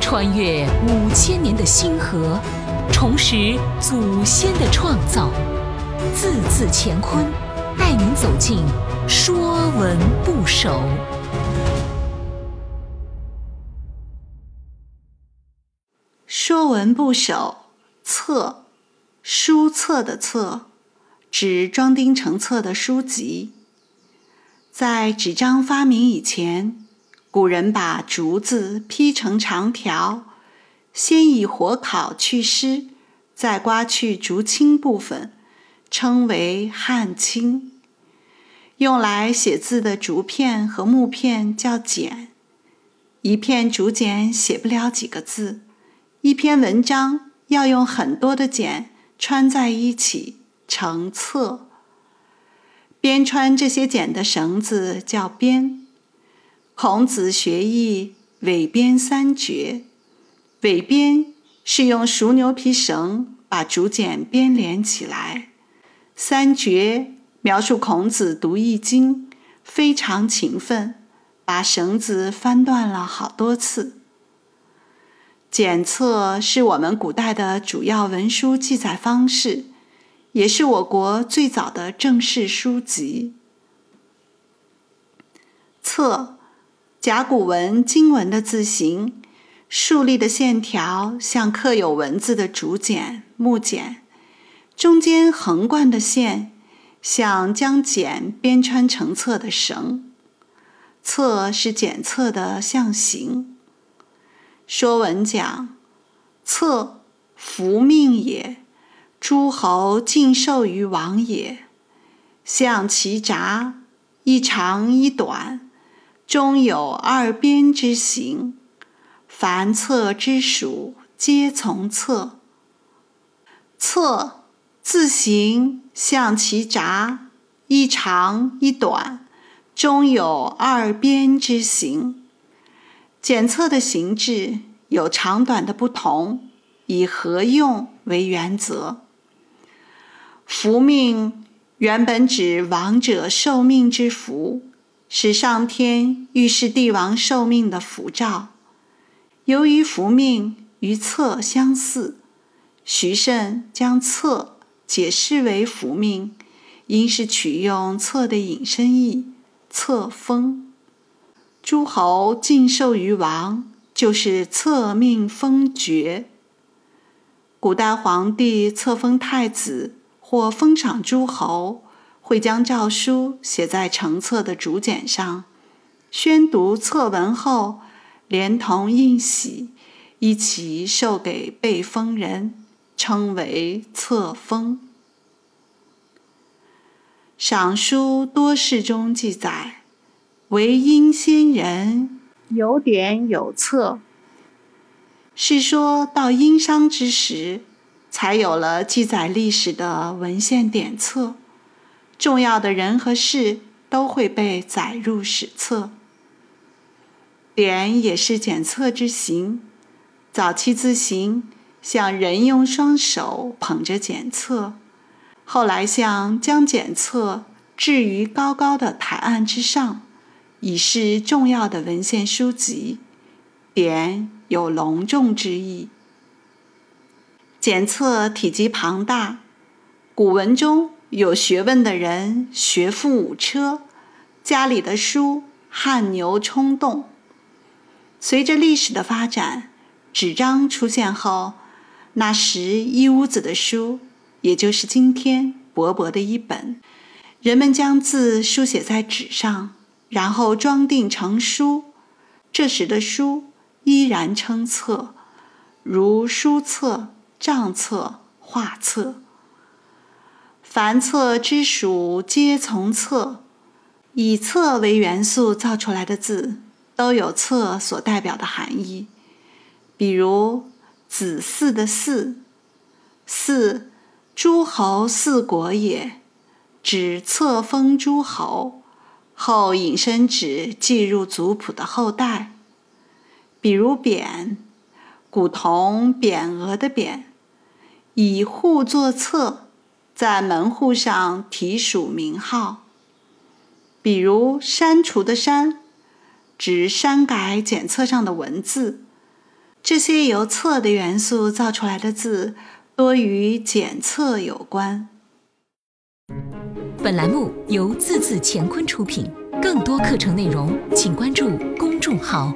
穿越五千年的星河，重拾祖先的创造，字字乾坤，带您走进《说文不首》。《说文不首》册，书册的册，指装订成册的书籍。在纸张发明以前，古人把竹子劈成长条，先以火烤去湿，再刮去竹青部分，称为汉青。用来写字的竹片和木片叫简，一片竹简写不了几个字。一篇文章要用很多的简穿在一起成册，编穿这些简的绳子叫编。孔子学艺，尾编三绝。尾编是用熟牛皮绳把竹简编连起来。三绝描述孔子读易经非常勤奋，把绳子翻断了好多次。检测是我们古代的主要文书记载方式，也是我国最早的正式书籍。册，甲骨文、金文的字形，竖立的线条像刻有文字的竹简、木简，中间横贯的线像将简编穿成册的绳。册是检测的象形。说文讲：“册，福命也。诸侯尽受于王也。象其札，一长一短，中有二边之形。凡册之属，皆从册。册，字形像其札，一长一短，中有二边之形。”检测的形制有长短的不同，以合用为原则。福命原本指王者受命之福，是上天预示帝王受命的符照。由于福命与册相似，徐慎将册解释为福命，应是取用册的引申义“册封”。诸侯尽受于王，就是册命封爵。古代皇帝册封太子或封赏诸侯，会将诏书写在成册的竹简上，宣读册文后，连同印玺一起授给被封人，称为册封。赏书多事中记载。为殷先人有典有册，是说到殷商之时，才有了记载历史的文献典册，重要的人和事都会被载入史册。典也是检测之形，早期字形像人用双手捧着检测，后来像将检测置于高高的台案之上。已是重要的文献书籍，典有隆重之意。检测体积庞大，古文中有学问的人学富五车，家里的书汗牛充栋。随着历史的发展，纸张出现后，那时一屋子的书，也就是今天薄薄的一本，人们将字书写在纸上。然后装订成书，这时的书依然称册，如书册、账册、画册。凡册之属，皆从册。以册为元素造出来的字，都有册所代表的含义。比如“子嗣”的“嗣”，“嗣”诸侯四国也，指册封诸侯。后引申指进入族谱的后代，比如匾，古铜匾额的匾，以户作册，在门户上题署名号。比如删除的删，指删改检测上的文字。这些由测的元素造出来的字，多与检测有关。本栏目由字字乾坤出品，更多课程内容，请关注公众号。